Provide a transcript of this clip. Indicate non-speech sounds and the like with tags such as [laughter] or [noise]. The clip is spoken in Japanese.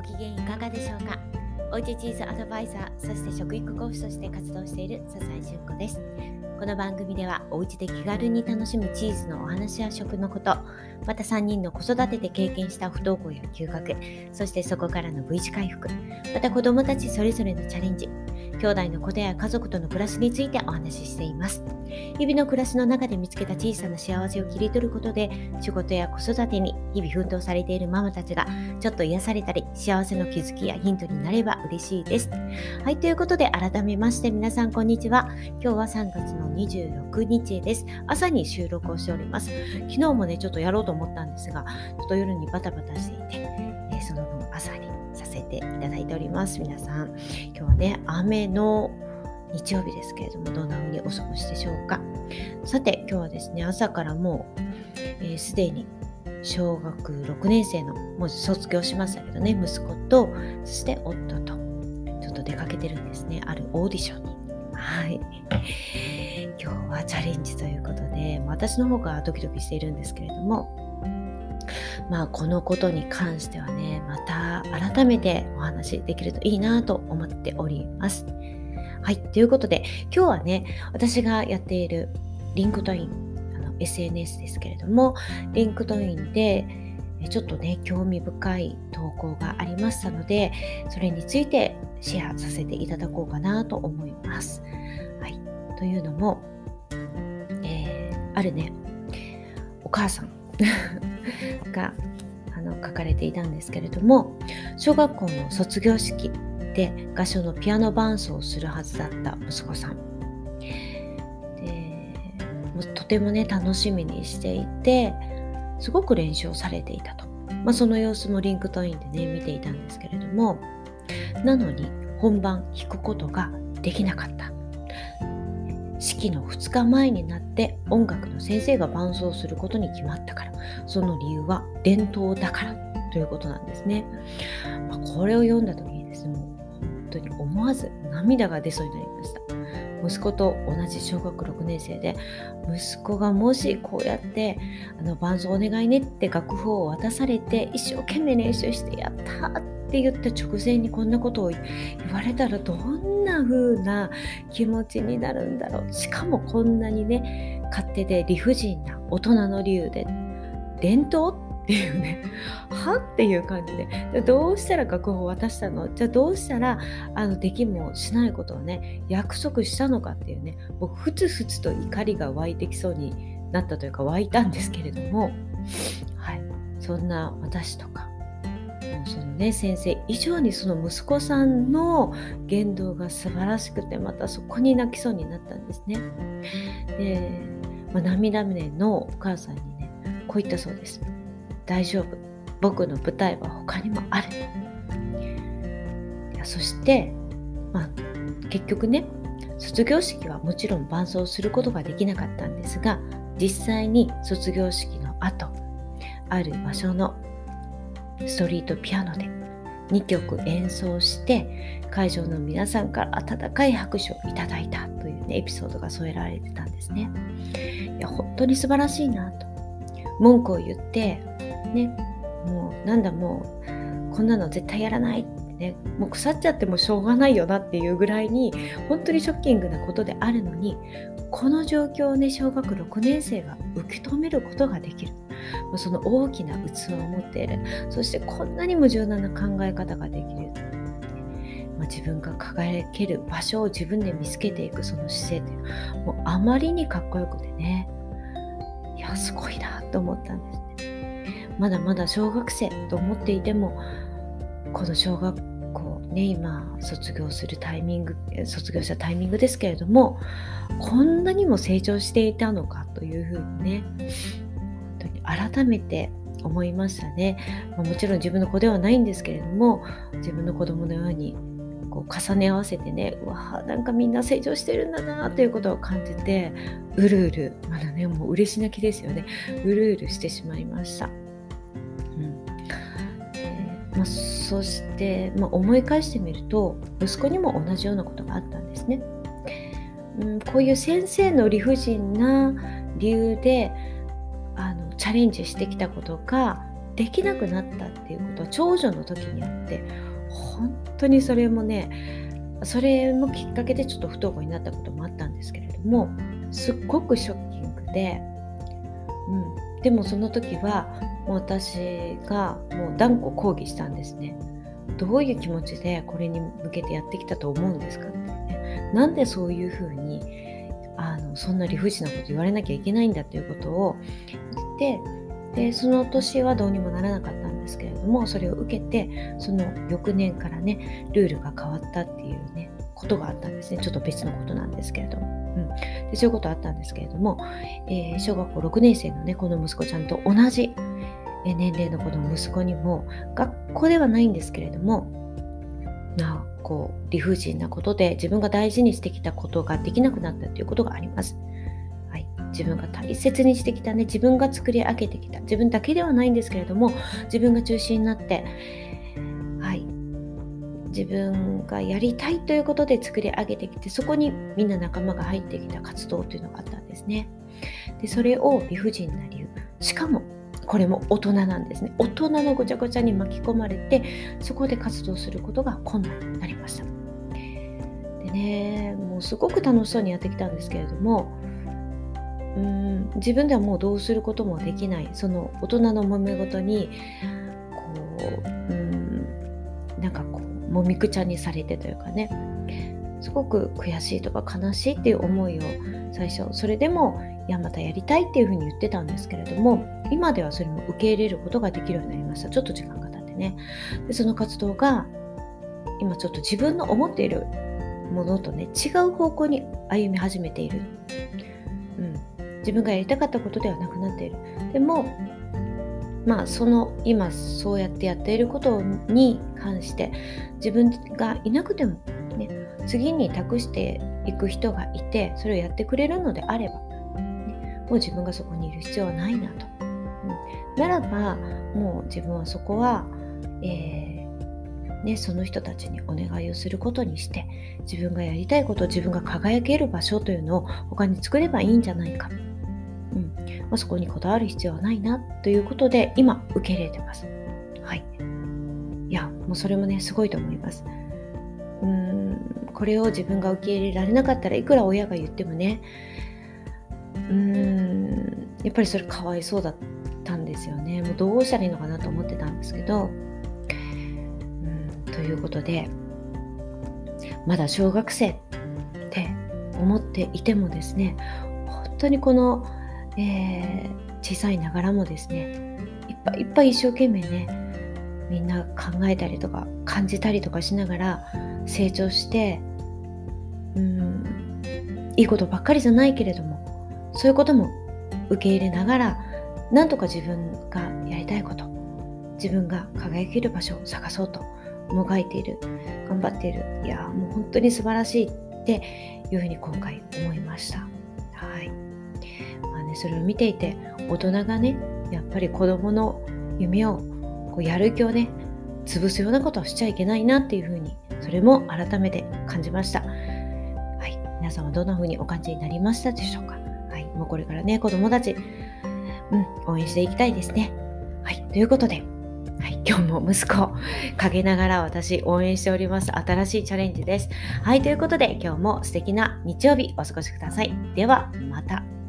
ご機嫌いかがでしょうか？おうちチーズアドバイザーそして食育講師として活動している笹井純子です。この番組ではお家で気軽に楽しむチーズのお話や食のことまた3人の子育てで経験した不登校や休学そしてそこからの V 字回復また子どもたちそれぞれのチャレンジ兄弟のことや家族との暮らしについてお話ししています。日々の暮らしの中で見つけた小さな幸せを切り取ることで仕事や子育てに日々奮闘されているママたちがちょっと癒されたり幸せの気づきやヒントになれば嬉しいです。はいということで改めまして皆さんこんにちは。今日は3月の26日です。朝に収録をしております。昨日もねちょっとやろうと思ったんですがちょっと夜にバタバタしていて、えー、その分朝にさせていただいております。皆さん今日はね雨の日曜日ですけれどもどんな風にお過ごしでしょうか。さて今日はですね朝からもうすで、えー、に小学6年生のもう卒業しましたけどね息子とそして夫とちょっと出かけてるんですねあるオーディションに。はい。今日はチャレンジということで私の方がドキドキしているんですけれどもまあこのことに関してはねまた改めてお話できるといいなと思っております。はい、ということで今日はね私がやっているリンクトイン SNS ですけれどもリンクトインでちょっとね興味深い投稿がありましたのでそれについてシェアさせていただこうかなと思います。はい、というのも、えー、あるね。お母さん [laughs] があの書かれていたんですけれども小学校の卒業式で合唱のピアノ伴奏をするはずだった息子さん。とてもね楽しみにしていてすごく練習をされていたと、まあ、その様子も LinkedIn でね見ていたんですけれどもなのに本番弾くことができなかった。式の2日前になって音楽の先生が伴奏することに決まったから。その理由は伝統だからということなんですね、まあ、これを読んだ時にですねもう本当に思わず涙が出そうになりました。息子と同じ小学6年生で息子がもしこうやってあの伴奏お願いねって楽譜を渡されて一生懸命練習してやったって言った直前にこんなことを言われたらどんな風な気持ちになるんだろう。しかもこんなにね勝手で理不尽な大人の理由で伝統っていうね。はっていう感じで。どうしたら楽譜を渡したの？じゃあどうしたらあのできもしないことをね約束したのかっていうね。僕ふつふつと怒りが湧いてきそうになったというか湧いたんですけれども。はい。そんな私とかもうそのね先生以上にその息子さんの言動が素晴らしくてまたそこに泣きそうになったんですね。で、まあ、涙目のお母さんにねこう言ったそうです。大丈夫。僕の舞台は他にもある。いやそして、まあ、結局ね卒業式はもちろん伴奏することができなかったんですが実際に卒業式の後ある場所のストリートピアノで2曲演奏して会場の皆さんから温かい拍手をいただいたという、ね、エピソードが添えられてたんですね。いや本当に素晴らしいなと。文句を言ってね。もうなんだもうこんなの絶対やらない。ってね。もう腐っちゃってもしょうがないよなっていうぐらいに本当にショッキングなことであるのにこの状況をね小学6年生が受け止めることができる。その大きな器を持っている。そしてこんなにも柔軟な考え方ができる。ま、自分が輝ける場所を自分で見つけていくその姿勢という。もうあまりにかっこよくてね。いやすごいなと思ったんですねまだまだ小学生と思っていてもこの小学校ね今卒業するタイミング卒業したタイミングですけれどもこんなにも成長していたのかというふうにね本当に改めて思いましたね、ま、もちろん自分の子ではないんですけれども自分の子供のようにこう重ね合わせてねうわなんかみんな成長してるんだなということを感じてうるうるまだねもう嬉し泣きですよねうるうるしてしまいました。まあ、そして、まあ、思い返してみると息子にも同じようなことがあったんですね。うん、こういう先生の理不尽な理由であのチャレンジしてきたことができなくなったっていうことは長女の時にあって本当にそれもねそれもきっかけでちょっと不登校になったこともあったんですけれどもすっごくショッキングで、うん、でもその時は私がもう断固抗議したんですね。どういう気持ちでこれに向けてやってきたと思うんですかってね。なんでそういうふうにあのそんな理不尽なこと言われなきゃいけないんだっていうことを言ってでその年はどうにもならなかったんですけれどもそれを受けてその翌年からねルールが変わったっていうねことがあったんですね。ちょっと別のことなんですけれども、うん、でそういうことあったんですけれども、えー、小学校6年生のねこの息子ちゃんと同じ年齢のこの息子にも学校ではないんですけれどもなこう理不尽なことで自分が大事にしてきたことができなくなったということがあります。はい、自分が大切にしてきたね自分が作り上げてきた自分だけではないんですけれども自分が中心になって自分がやりたいということで作り上げてきてそこにみんな仲間が入ってきた活動というのがあったんですね。でそれを理不尽な理由。しかもこれも大人なんですね大人のごちゃごちゃに巻き込まれてそこで活動することが困難になりました。でねもうすごく楽しそうにやってきたんですけれどもうん自分ではもうどうすることもできない。その大人の揉め事にこううんなんかこうもみくちゃにされてというかね。すごく悔しいとか悲しいっていう思いを最初それでもいやまたやりたいっていうふうに言ってたんですけれども今ではそれも受け入れることができるようになりました。ちょっと時間が経ってね。でその活動が今ちょっと自分の思っているものとね違う方向に歩み始めている、うん、自分がやりたかったことではなくなっている。でもまあその今そうやってやっていることに関して自分がいなくてもね次に託していく人がいてそれをやってくれるのであれば、ね、もう自分がそこにいる必要はないなと、うん、ならばもう自分はそこは、えー、ね、その人たちにお願いをすることにして自分がやりたいこと自分が輝ける場所というのを他に作ればいいんじゃないか、まあ、そこにこだわる必要はないなということで今受け入れてます。はい、いやもうそれもねすごいと思います。うーんこれを自分が受け入れられなかったらいくら親が言ってもねうーんやっぱりそれかわいそうだったんですよねもうどうしたらいいのかなと思ってたんですけどうんということでまだ小学生って思っていてもですね本当にこの、えー、小さいながらもですねいっぱいいっぱい一生懸命ねみんな考えたりとか感じたりとかしながら成長してうんいいことばっかりじゃないけれどもそういうことも受け入れながらなんとか自分がやりたいこと自分が輝ける場所を探そうともがいている頑張っているいやもう本当に素晴らしいっていうふうに今回思いました。ねそれを見ていて大人がねやっぱり子供の夢をこうやる気をね潰すようなことをしちゃいけないなっていうふうにそれも改めて感じました。はい、皆さんはどんな風にお感じになりましたでしょうか。はい、もうこれからね、子供たち、うん、応援していきたいですね。はい、ということで、はい、今日も息子、陰ながら私応援しております。新しいチャレンジです。はい、ということで今日も素敵な日曜日お過ごしください。では、また。